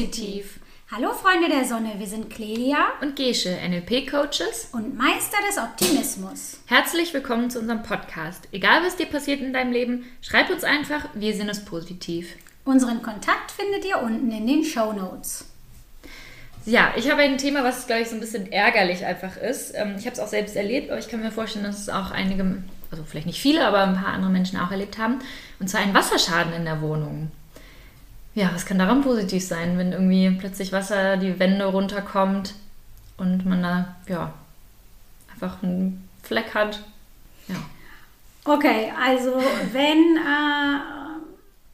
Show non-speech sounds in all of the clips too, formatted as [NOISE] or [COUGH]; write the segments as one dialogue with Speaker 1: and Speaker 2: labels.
Speaker 1: positiv. Hallo Freunde der Sonne, wir sind Clelia
Speaker 2: und Gesche, NLP-Coaches
Speaker 1: und Meister des Optimismus.
Speaker 2: Herzlich willkommen zu unserem Podcast. Egal was dir passiert in deinem Leben, schreib uns einfach, wir sehen es positiv.
Speaker 1: Unseren Kontakt findet ihr unten in den Show Notes.
Speaker 2: Ja, ich habe ein Thema, was, glaube ich, so ein bisschen ärgerlich einfach ist. Ähm, ich habe es auch selbst erlebt, aber ich kann mir vorstellen, dass es auch einige, also vielleicht nicht viele, aber ein paar andere Menschen auch erlebt haben. Und zwar ein Wasserschaden in der Wohnung. Ja, was kann daran positiv sein, wenn irgendwie plötzlich Wasser die Wände runterkommt und man da, ja, einfach einen Fleck hat? Ja.
Speaker 1: Okay, also wenn, äh,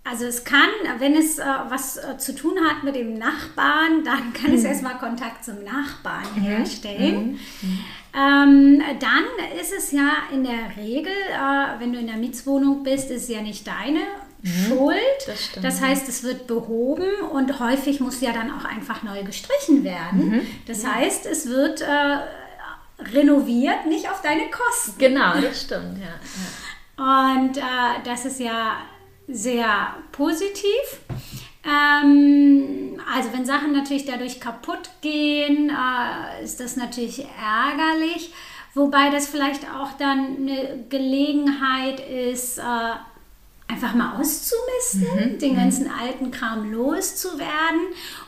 Speaker 1: also es kann, wenn es äh, was äh, zu tun hat mit dem Nachbarn, dann kann mhm. es erstmal Kontakt zum Nachbarn mhm. herstellen. Mhm. Ähm, dann ist es ja in der Regel, äh, wenn du in der Mietswohnung bist, ist ja nicht deine Mhm. Schuld. Das, das, heißt, es wird behoben und häufig muss ja dann auch einfach neu gestrichen werden. Mhm. Das ja. heißt, es wird äh, renoviert, nicht auf deine Kosten.
Speaker 2: Genau, das stimmt, ja.
Speaker 1: ja. Und äh, das ist ja sehr positiv. Ähm, also wenn Sachen natürlich dadurch kaputt gehen, äh, ist das natürlich ärgerlich. Wobei das vielleicht auch dann eine Gelegenheit ist, äh, einfach mal auszumisten, mhm. den mhm. ganzen alten Kram loszuwerden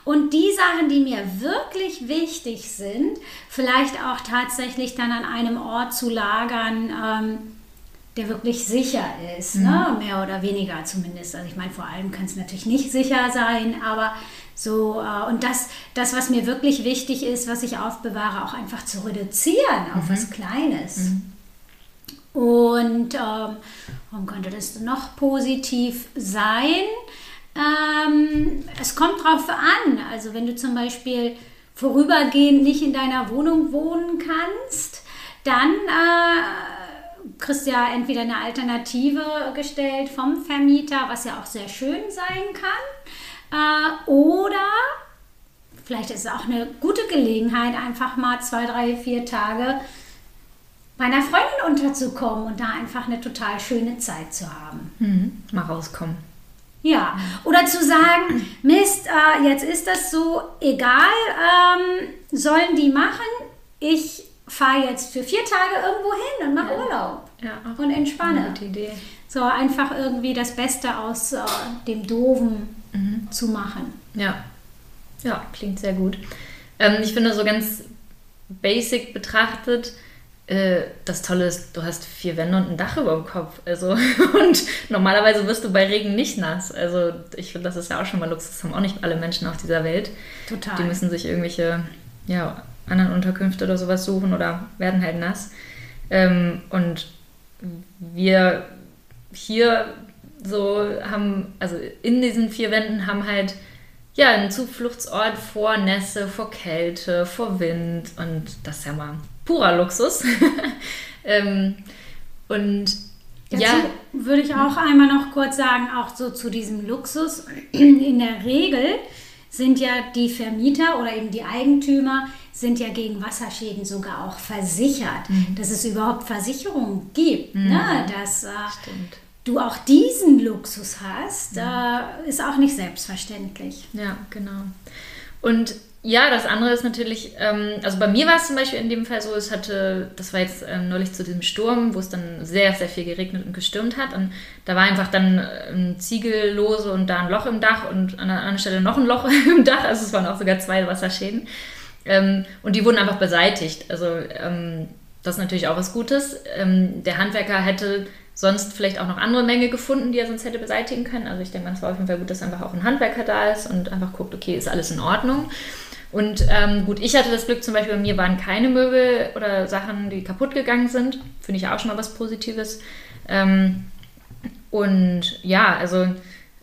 Speaker 1: und die Sachen, die mir wirklich wichtig sind, vielleicht auch tatsächlich dann an einem Ort zu lagern, ähm, der wirklich sicher ist, ne? mhm. ne? mehr oder weniger zumindest. Also ich meine, vor allem kann es natürlich nicht sicher sein, aber so, äh, und das, das, was mir wirklich wichtig ist, was ich aufbewahre, auch einfach zu reduzieren auf mhm. was Kleines. Mhm. Und ähm, warum könnte das noch positiv sein? Ähm, es kommt drauf an. Also wenn du zum Beispiel vorübergehend nicht in deiner Wohnung wohnen kannst, dann äh, kriegst du ja entweder eine Alternative gestellt vom Vermieter, was ja auch sehr schön sein kann, äh, oder vielleicht ist es auch eine gute Gelegenheit, einfach mal zwei, drei, vier Tage bei einer Freundin unterzukommen und da einfach eine total schöne Zeit zu haben.
Speaker 2: Mhm. Mal rauskommen.
Speaker 1: Ja, oder zu sagen, Mist, äh, jetzt ist das so, egal, ähm, sollen die machen, ich fahre jetzt für vier Tage irgendwo hin und mache ja. Urlaub ja, und entspanne. Gute Idee. So einfach irgendwie das Beste aus äh, dem Doofen mhm. zu machen.
Speaker 2: Ja, ja, klingt sehr gut. Ähm, ich finde so ganz basic betrachtet, äh, das Tolle ist, du hast vier Wände und ein Dach über dem Kopf. Also, [LAUGHS] und normalerweise wirst du bei Regen nicht nass. Also, ich finde, das ist ja auch schon mal Luxus. Das haben auch nicht alle Menschen auf dieser Welt. Total. Die müssen sich irgendwelche ja, anderen Unterkünfte oder sowas suchen oder werden halt nass. Ähm, und wir hier so haben, also in diesen vier Wänden haben halt ja einen Zufluchtsort vor Nässe, vor Kälte, vor Wind und das ist ja mal purer Luxus. [LAUGHS] ähm, und
Speaker 1: Dazu ja. würde ich auch einmal noch kurz sagen, auch so zu diesem Luxus. In der Regel sind ja die Vermieter oder eben die Eigentümer sind ja gegen Wasserschäden sogar auch versichert, mhm. dass es überhaupt Versicherungen gibt, mhm. ne? dass äh, du auch diesen Luxus hast, mhm. äh, ist auch nicht selbstverständlich.
Speaker 2: Ja, genau. Und ja, das andere ist natürlich, ähm, also bei mir war es zum Beispiel in dem Fall so, es hatte, das war jetzt ähm, neulich zu diesem Sturm, wo es dann sehr, sehr viel geregnet und gestürmt hat. Und da war einfach dann ein Ziegel lose und da ein Loch im Dach und an der anderen Stelle noch ein Loch [LAUGHS] im Dach. Also es waren auch sogar zwei Wasserschäden. Ähm, und die wurden einfach beseitigt. Also ähm, das ist natürlich auch was Gutes. Ähm, der Handwerker hätte sonst vielleicht auch noch andere Menge gefunden, die er sonst hätte beseitigen können. Also ich denke mal, es war auf jeden Fall gut, dass einfach auch ein Handwerker da ist und einfach guckt, okay, ist alles in Ordnung. Und ähm, gut, ich hatte das Glück, zum Beispiel bei mir waren keine Möbel oder Sachen, die kaputt gegangen sind. Finde ich auch schon mal was Positives. Ähm, und ja, also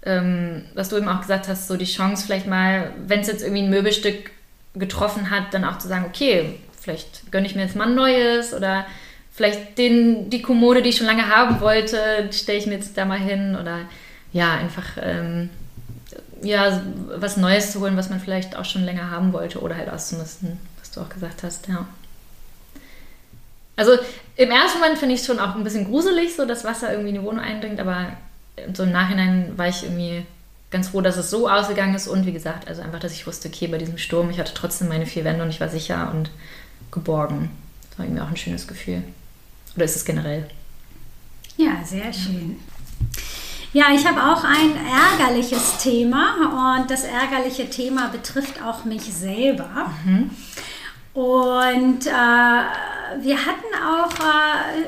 Speaker 2: ähm, was du eben auch gesagt hast, so die Chance vielleicht mal, wenn es jetzt irgendwie ein Möbelstück getroffen hat, dann auch zu sagen, okay, vielleicht gönne ich mir jetzt mal ein neues oder vielleicht den, die Kommode, die ich schon lange haben wollte, stelle ich mir jetzt da mal hin oder ja, einfach ähm, ja, was Neues zu holen, was man vielleicht auch schon länger haben wollte oder halt auszumisten, was du auch gesagt hast, ja. Also im ersten Moment finde ich es schon auch ein bisschen gruselig, so dass Wasser irgendwie in die Wohnung eindringt, aber so im Nachhinein war ich irgendwie ganz froh, dass es so ausgegangen ist und wie gesagt, also einfach, dass ich wusste, okay, bei diesem Sturm, ich hatte trotzdem meine vier Wände und ich war sicher und geborgen. Das war irgendwie auch ein schönes Gefühl. Oder ist es generell?
Speaker 1: Ja, sehr schön. Ja, ich habe auch ein ärgerliches Thema und das ärgerliche Thema betrifft auch mich selber. Mhm. Und äh, wir hatten auch äh,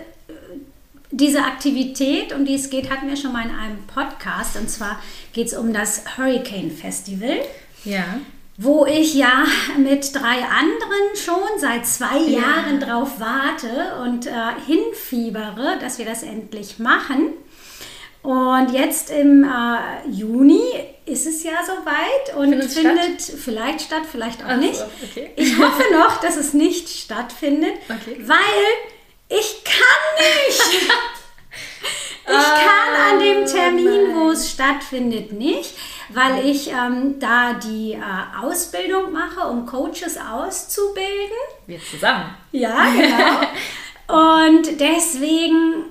Speaker 1: diese Aktivität, um die es geht, hatten wir schon mal in einem Podcast. Und zwar geht es um das Hurricane Festival.
Speaker 2: Ja.
Speaker 1: Wo ich ja mit drei anderen schon seit zwei ja. Jahren drauf warte und äh, hinfiebere, dass wir das endlich machen. Und jetzt im äh, Juni ist es ja soweit und findet, findet statt? vielleicht statt, vielleicht auch also, nicht. Okay. Ich hoffe noch, dass es nicht stattfindet, okay. weil ich kann nicht. [LAUGHS] Ich kann an dem Termin, wo es stattfindet, nicht, weil ich ähm, da die äh, Ausbildung mache, um Coaches auszubilden.
Speaker 2: Wir zusammen.
Speaker 1: Ja, genau. [LAUGHS] Und deswegen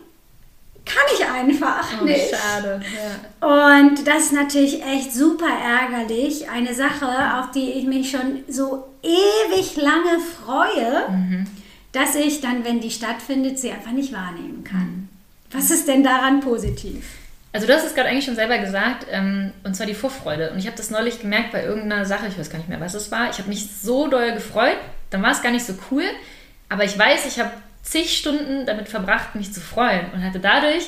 Speaker 1: kann ich einfach oh, nicht.
Speaker 2: Schade. Ja.
Speaker 1: Und das ist natürlich echt super ärgerlich. Eine Sache, auf die ich mich schon so ewig lange freue. Mhm dass ich dann, wenn die stattfindet, sie einfach nicht wahrnehmen kann. Was ist denn daran positiv?
Speaker 2: Also du hast es gerade eigentlich schon selber gesagt, ähm, und zwar die Vorfreude. Und ich habe das neulich gemerkt bei irgendeiner Sache, ich weiß gar nicht mehr, was es war. Ich habe mich so doll gefreut, dann war es gar nicht so cool, aber ich weiß, ich habe zig Stunden damit verbracht, mich zu freuen und hatte dadurch,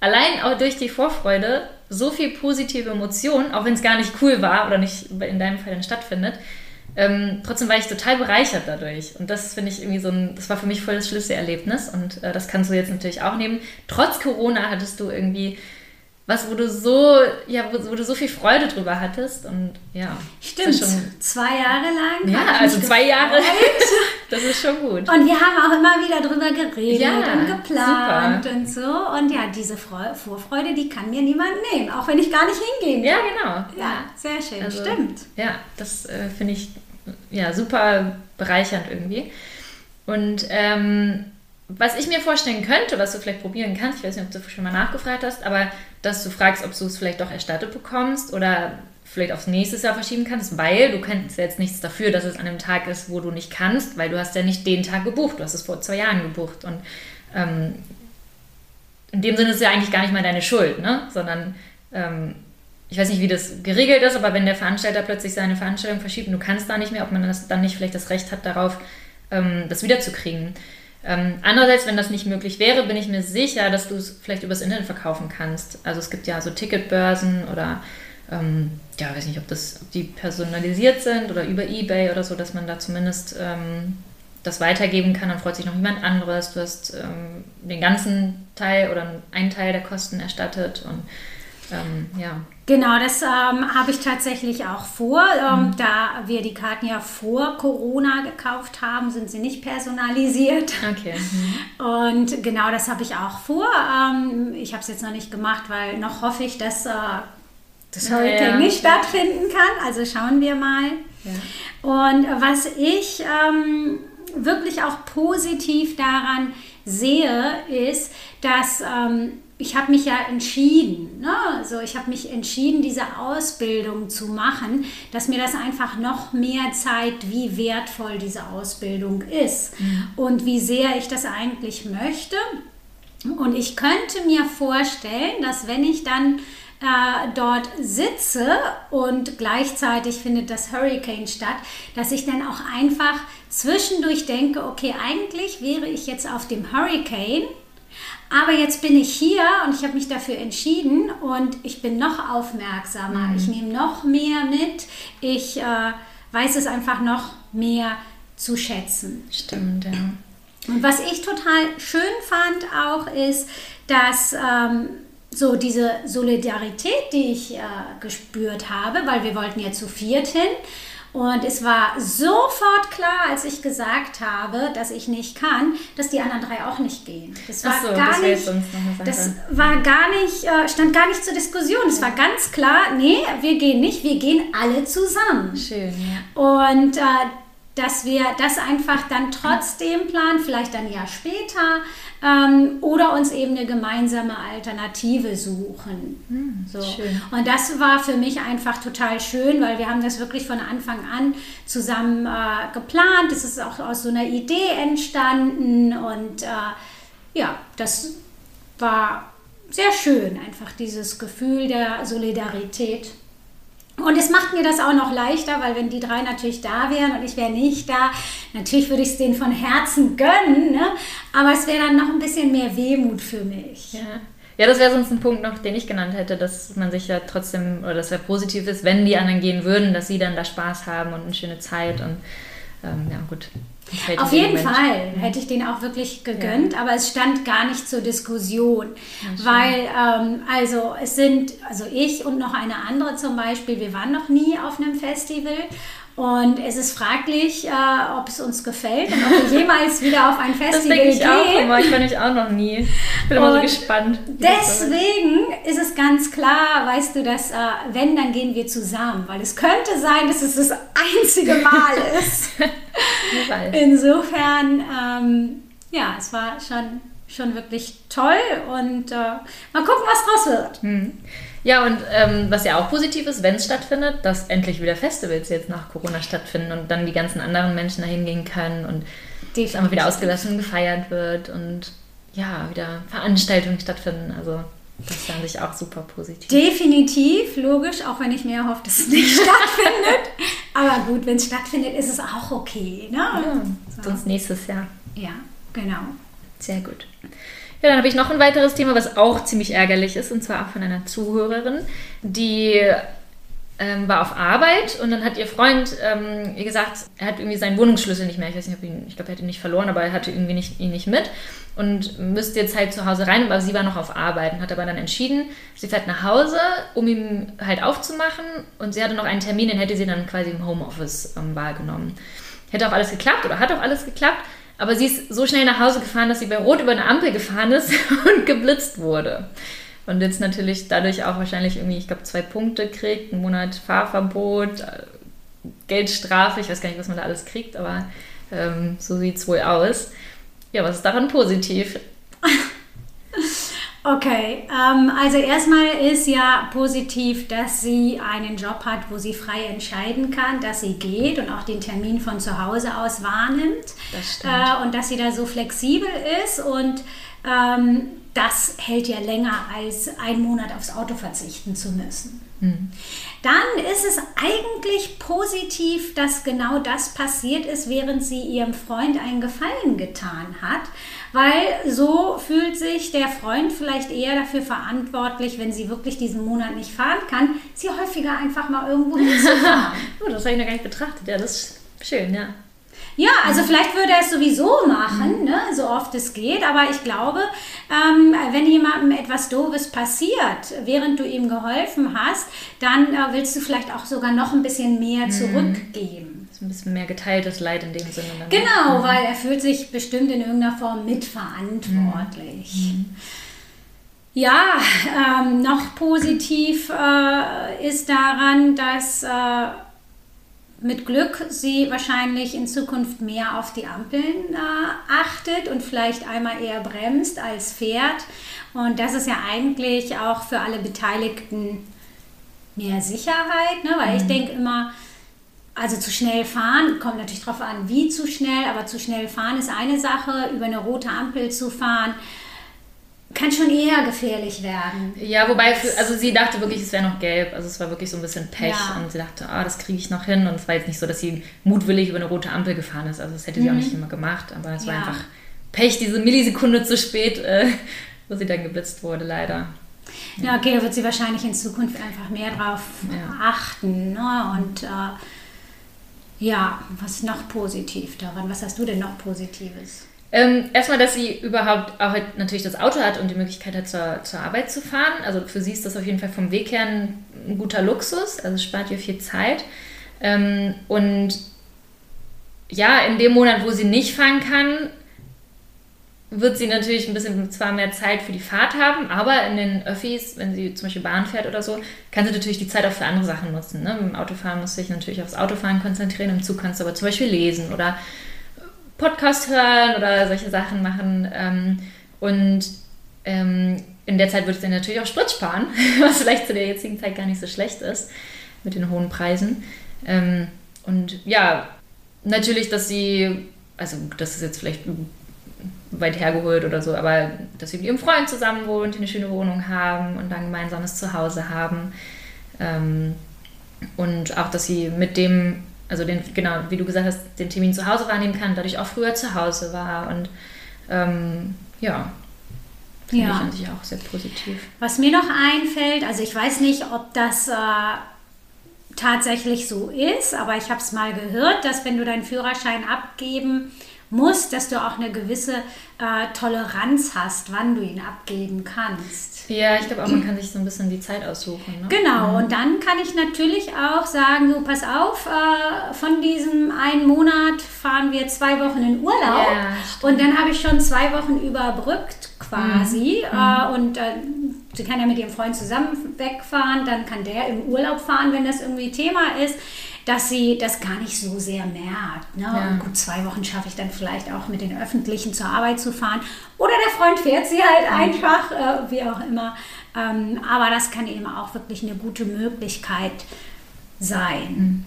Speaker 2: allein auch durch die Vorfreude, so viel positive Emotionen, auch wenn es gar nicht cool war oder nicht in deinem Fall dann stattfindet, ähm, trotzdem war ich total bereichert dadurch. Und das finde ich irgendwie so ein, das war für mich voll das Schlüsselerlebnis. Und äh, das kannst du jetzt natürlich auch nehmen. Trotz Corona hattest du irgendwie was, wo du so, ja, wo, wo, du so viel Freude drüber hattest und ja.
Speaker 1: Stimmt, schon, zwei Jahre lang.
Speaker 2: Ja, also zwei Jahre. [LAUGHS] das ist schon gut.
Speaker 1: Und wir haben auch immer wieder drüber geredet ja, und geplant super. und so. Und ja, diese Vorfreude, die kann mir niemand nehmen, auch wenn ich gar nicht hingehen
Speaker 2: kann. Ja, genau.
Speaker 1: Ja, sehr schön, also, stimmt.
Speaker 2: Ja, das äh, finde ich ja, super bereichernd irgendwie. Und ähm, was ich mir vorstellen könnte, was du vielleicht probieren kannst, ich weiß nicht, ob du schon mal nachgefragt hast, aber dass du fragst, ob du es vielleicht doch erstattet bekommst oder vielleicht aufs nächste Jahr verschieben kannst, weil du kannst jetzt nichts dafür, dass es an einem Tag ist, wo du nicht kannst, weil du hast ja nicht den Tag gebucht, du hast es vor zwei Jahren gebucht und ähm, in dem Sinne ist es ja eigentlich gar nicht mal deine Schuld, ne? sondern ähm, ich weiß nicht, wie das geregelt ist, aber wenn der Veranstalter plötzlich seine Veranstaltung verschiebt und du kannst da nicht mehr, ob man das dann nicht vielleicht das Recht hat darauf, ähm, das wiederzukriegen. Ähm, andererseits, wenn das nicht möglich wäre, bin ich mir sicher, dass du es vielleicht übers Internet verkaufen kannst. Also es gibt ja so Ticketbörsen oder ähm, ja, weiß nicht, ob das ob die personalisiert sind oder über Ebay oder so, dass man da zumindest ähm, das weitergeben kann, dann freut sich noch jemand anderes. Du hast ähm, den ganzen Teil oder einen Teil der Kosten erstattet und ähm, ja.
Speaker 1: Genau, das ähm, habe ich tatsächlich auch vor. Ähm, mhm. Da wir die Karten ja vor Corona gekauft haben, sind sie nicht personalisiert.
Speaker 2: Okay. Mhm.
Speaker 1: Und genau das habe ich auch vor. Ähm, ich habe es jetzt noch nicht gemacht, weil noch hoffe ich, dass äh, das heute ja, nicht ja. stattfinden kann. Also schauen wir mal. Ja. Und was ich ähm, wirklich auch positiv daran sehe, ist, dass ähm, ich habe mich ja entschieden, ne? also ich habe mich entschieden, diese Ausbildung zu machen, dass mir das einfach noch mehr zeigt, wie wertvoll diese Ausbildung ist mhm. und wie sehr ich das eigentlich möchte. Und ich könnte mir vorstellen, dass wenn ich dann äh, dort sitze und gleichzeitig findet das Hurricane statt, dass ich dann auch einfach zwischendurch denke, okay, eigentlich wäre ich jetzt auf dem Hurricane aber jetzt bin ich hier und ich habe mich dafür entschieden und ich bin noch aufmerksamer. Mhm. Ich nehme noch mehr mit. Ich äh, weiß es einfach noch mehr zu schätzen.
Speaker 2: Stimmt, ja.
Speaker 1: Und was ich total schön fand auch ist, dass ähm, so diese Solidarität, die ich äh, gespürt habe, weil wir wollten ja zu viert hin und es war sofort klar, als ich gesagt habe, dass ich nicht kann, dass die anderen drei auch nicht gehen. Das war so, gar das nicht, das war gar nicht, äh, stand gar nicht zur Diskussion. Es war ganz klar, nee, wir gehen nicht, wir gehen alle zusammen.
Speaker 2: Schön,
Speaker 1: ja. Und äh, dass wir das einfach dann trotzdem planen, vielleicht dann ein Jahr später ähm, oder uns eben eine gemeinsame Alternative suchen.
Speaker 2: Hm,
Speaker 1: so.
Speaker 2: schön.
Speaker 1: Und das war für mich einfach total schön, weil wir haben das wirklich von Anfang an zusammen äh, geplant. Es ist auch aus so einer Idee entstanden und äh, ja, das war sehr schön, einfach dieses Gefühl der Solidarität. Und es macht mir das auch noch leichter, weil wenn die drei natürlich da wären und ich wäre nicht da, natürlich würde ich es denen von Herzen gönnen, ne? aber es wäre dann noch ein bisschen mehr Wehmut für mich.
Speaker 2: Ja. Ja, das wäre sonst ein Punkt noch, den ich genannt hätte, dass man sich ja trotzdem, oder dass er positiv ist, wenn die anderen gehen würden, dass sie dann da Spaß haben und eine schöne Zeit und ähm, ja, gut.
Speaker 1: Auf jeden Moment. Fall hätte ich den auch wirklich gegönnt, ja. aber es stand gar nicht zur Diskussion, ja, weil ähm, also es sind, also ich und noch eine andere zum Beispiel, wir waren noch nie auf einem Festival und es ist fraglich, äh, ob es uns gefällt und ob wir jemals wieder auf ein Festival
Speaker 2: das denke ich
Speaker 1: gehen.
Speaker 2: auch immer. Ich war nicht auch noch nie. Ich bin immer so gespannt.
Speaker 1: Deswegen ist es ganz klar, weißt du, dass äh, wenn, dann gehen wir zusammen, weil es könnte sein, dass es das einzige Mal [LAUGHS] ist. Insofern, ähm, ja, es war schon, schon wirklich toll und äh, mal gucken, was draus wird.
Speaker 2: Hm. Ja, und ähm, was ja auch positiv ist, wenn es stattfindet, dass endlich wieder Festivals jetzt nach Corona stattfinden und dann die ganzen anderen Menschen dahin gehen können und es einfach wieder ausgelassen gefeiert wird und ja, wieder Veranstaltungen stattfinden. Also das ist an sich auch super positiv.
Speaker 1: Definitiv, logisch, auch wenn ich mir hoffe, dass es nicht [LAUGHS] stattfindet. Aber gut, wenn es stattfindet, ist es auch okay. Ne? Ja,
Speaker 2: so. sonst nächstes Jahr.
Speaker 1: Ja, genau.
Speaker 2: Sehr gut. Ja, dann habe ich noch ein weiteres Thema, was auch ziemlich ärgerlich ist, und zwar auch von einer Zuhörerin, die ähm, war auf Arbeit und dann hat ihr Freund ähm, ihr gesagt, er hat irgendwie seinen Wohnungsschlüssel nicht mehr. Ich weiß nicht, ob ihn, ich glaube, er hat ihn nicht verloren, aber er hatte irgendwie nicht, ihn nicht mit und müsste jetzt halt zu Hause rein, aber sie war noch auf Arbeit und hat aber dann entschieden, sie fährt nach Hause, um ihm halt aufzumachen und sie hatte noch einen Termin, den hätte sie dann quasi im Homeoffice ähm, wahrgenommen. Hätte auch alles geklappt oder hat auch alles geklappt aber sie ist so schnell nach Hause gefahren, dass sie bei Rot über eine Ampel gefahren ist [LAUGHS] und geblitzt wurde. Und jetzt natürlich dadurch auch wahrscheinlich irgendwie, ich glaube, zwei Punkte kriegt, einen Monat Fahrverbot, äh, Geldstrafe, ich weiß gar nicht, was man da alles kriegt, aber ähm, so sieht es wohl aus. Ja, was ist daran positiv? [LAUGHS]
Speaker 1: Okay, ähm, also erstmal ist ja positiv, dass sie einen Job hat, wo sie frei entscheiden kann, dass sie geht und auch den Termin von zu Hause aus wahrnimmt.
Speaker 2: Das stimmt.
Speaker 1: Äh, und dass sie da so flexibel ist und ähm, das hält ja länger als einen Monat aufs Auto verzichten zu müssen.
Speaker 2: Mhm.
Speaker 1: Dann ist es eigentlich positiv, dass genau das passiert ist, während sie ihrem Freund einen Gefallen getan hat weil so fühlt sich der Freund vielleicht eher dafür verantwortlich, wenn sie wirklich diesen Monat nicht fahren kann, sie häufiger einfach mal irgendwo [LAUGHS] hinzufahren.
Speaker 2: oh, das habe ich noch gar nicht betrachtet. Ja, das ist schön, ja.
Speaker 1: Ja, also vielleicht würde er es sowieso machen, ne, so oft es geht, aber ich glaube, ähm, wenn jemandem etwas Doofes passiert, während du ihm geholfen hast, dann äh, willst du vielleicht auch sogar noch ein bisschen mehr mhm. zurückgeben
Speaker 2: ein bisschen mehr geteiltes Leid in dem Sinne. Dann
Speaker 1: genau, weil er fühlt sich bestimmt in irgendeiner Form mitverantwortlich. Mhm. Ja, ähm, noch positiv äh, ist daran, dass äh, mit Glück sie wahrscheinlich in Zukunft mehr auf die Ampeln äh, achtet und vielleicht einmal eher bremst als fährt. Und das ist ja eigentlich auch für alle Beteiligten mehr Sicherheit, ne? weil mhm. ich denke immer, also zu schnell fahren, kommt natürlich darauf an, wie zu schnell, aber zu schnell fahren ist eine Sache, über eine rote Ampel zu fahren, kann schon eher gefährlich werden.
Speaker 2: Ja, wobei, für, also sie dachte wirklich, es wäre noch gelb. Also es war wirklich so ein bisschen Pech ja. und sie dachte, ah, das kriege ich noch hin. Und es war jetzt nicht so, dass sie mutwillig über eine rote Ampel gefahren ist. Also das hätte sie mhm. auch nicht immer gemacht, aber es ja. war einfach Pech, diese Millisekunde zu spät, äh, wo sie dann geblitzt wurde, leider.
Speaker 1: Ja, okay, da wird sie wahrscheinlich in Zukunft einfach mehr drauf achten. Ne? Und äh, ja, was ist noch positiv daran? Was hast du denn noch Positives?
Speaker 2: Ähm, erstmal, dass sie überhaupt auch halt natürlich das Auto hat und die Möglichkeit hat, zur, zur Arbeit zu fahren. Also für sie ist das auf jeden Fall vom Weg her ein, guter Luxus. Also spart ihr viel Zeit. Ähm, und ja, in dem Monat, wo sie nicht fahren kann, wird sie natürlich ein bisschen zwar mehr Zeit für die Fahrt haben, aber in den Öffis, wenn sie zum Beispiel Bahn fährt oder so, kann sie natürlich die Zeit auch für andere Sachen nutzen. Ne? Im Autofahren muss sich natürlich aufs Autofahren konzentrieren, im Zug kannst du aber zum Beispiel lesen oder Podcast hören oder solche Sachen machen. Ähm, und ähm, in der Zeit würdest du natürlich auch Sprit sparen, [LAUGHS] was vielleicht zu der jetzigen Zeit gar nicht so schlecht ist mit den hohen Preisen. Ähm, und ja, natürlich, dass sie, also das ist jetzt vielleicht weit hergeholt oder so, aber dass sie mit ihrem Freund zusammen wohnt, eine schöne Wohnung haben und ein gemeinsames Zuhause haben. Ähm, und auch, dass sie mit dem, also den, genau, wie du gesagt hast, den Termin zu Hause wahrnehmen kann, dadurch auch früher zu Hause war. Und ähm, ja, finde ja. ich an sich auch sehr positiv.
Speaker 1: Was mir noch einfällt, also ich weiß nicht, ob das äh, tatsächlich so ist, aber ich habe es mal gehört, dass wenn du deinen Führerschein abgeben musst, dass du auch eine gewisse äh, Toleranz hast, wann du ihn abgeben kannst.
Speaker 2: Ja, ich glaube auch, man kann sich so ein bisschen die Zeit aussuchen. Ne?
Speaker 1: Genau, mhm. und dann kann ich natürlich auch sagen, so pass auf, äh, von diesem einen Monat fahren wir zwei Wochen in Urlaub ja, und dann habe ich schon zwei Wochen überbrückt quasi mhm. äh, und äh, sie kann ja mit ihrem Freund zusammen wegfahren, dann kann der im Urlaub fahren, wenn das irgendwie Thema ist dass sie das gar nicht so sehr merkt. Ne? Ja. Gut, zwei Wochen schaffe ich dann vielleicht auch mit den Öffentlichen zur Arbeit zu fahren. Oder der Freund fährt sie halt einfach, äh, wie auch immer. Ähm, aber das kann eben auch wirklich eine gute Möglichkeit sein. Mhm.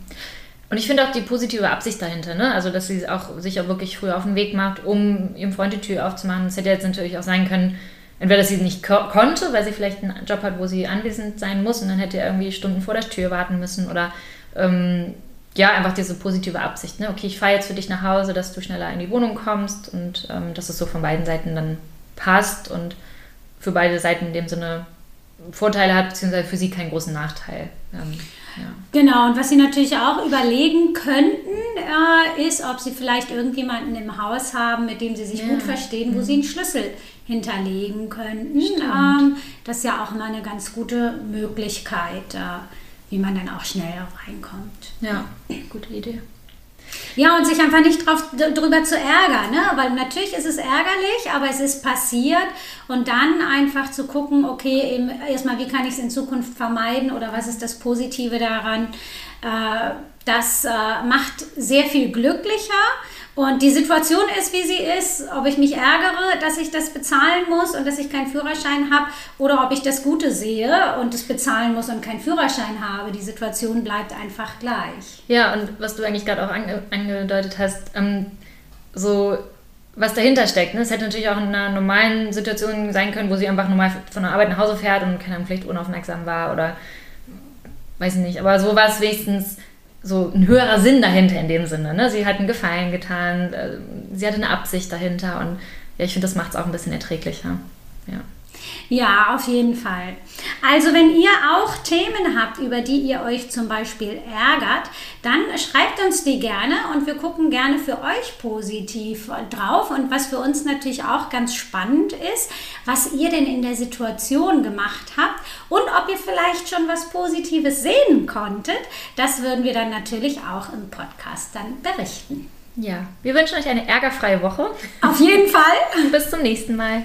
Speaker 2: Und ich finde auch die positive Absicht dahinter, ne? Also, dass sie auch sich auch wirklich früh auf den Weg macht, um ihrem Freund die Tür aufzumachen. Es hätte jetzt natürlich auch sein können, entweder dass sie nicht ko konnte, weil sie vielleicht einen Job hat, wo sie anwesend sein muss und dann hätte er irgendwie Stunden vor der Tür warten müssen oder ähm, ja, einfach diese positive Absicht. Ne? Okay, ich fahre jetzt für dich nach Hause, dass du schneller in die Wohnung kommst und ähm, dass es so von beiden Seiten dann passt und für beide Seiten in dem Sinne Vorteile hat, beziehungsweise für sie keinen großen Nachteil. Ähm,
Speaker 1: ja. Genau, und was Sie natürlich auch überlegen könnten, äh, ist, ob Sie vielleicht irgendjemanden im Haus haben, mit dem Sie sich ja. gut verstehen, wo mhm. Sie einen Schlüssel hinterlegen könnten. Ähm, das ist ja auch immer eine ganz gute Möglichkeit. Äh, wie man dann auch schnell reinkommt.
Speaker 2: Ja, gute Idee.
Speaker 1: Ja, und sich einfach nicht drauf, drüber zu ärgern, ne? weil natürlich ist es ärgerlich, aber es ist passiert und dann einfach zu gucken, okay, eben erstmal, wie kann ich es in Zukunft vermeiden oder was ist das Positive daran, äh, das äh, macht sehr viel glücklicher und die Situation ist, wie sie ist, ob ich mich ärgere, dass ich das bezahlen muss und dass ich keinen Führerschein habe oder ob ich das Gute sehe und es bezahlen muss und keinen Führerschein habe. Die Situation bleibt einfach gleich.
Speaker 2: Ja, und was du eigentlich gerade auch ange angedeutet hast, ähm, so was dahinter steckt. Ne? Es hätte natürlich auch in einer normalen Situation sein können, wo sie einfach normal von der Arbeit nach Hause fährt und keine Ahnung, vielleicht unaufmerksam war oder weiß ich nicht. Aber so war es wenigstens so ein höherer Sinn dahinter in dem Sinne. Ne? Sie hat einen Gefallen getan, äh, sie hatte eine Absicht dahinter und ja, ich finde, das macht es auch ein bisschen erträglicher. Ja.
Speaker 1: Ja, auf jeden Fall. Also wenn ihr auch Themen habt, über die ihr euch zum Beispiel ärgert, dann schreibt uns die gerne und wir gucken gerne für euch positiv drauf. Und was für uns natürlich auch ganz spannend ist, was ihr denn in der Situation gemacht habt und ob ihr vielleicht schon was Positives sehen konntet, das würden wir dann natürlich auch im Podcast dann berichten.
Speaker 2: Ja, wir wünschen euch eine ärgerfreie Woche.
Speaker 1: Auf jeden Fall. [LAUGHS]
Speaker 2: Und bis zum nächsten Mal.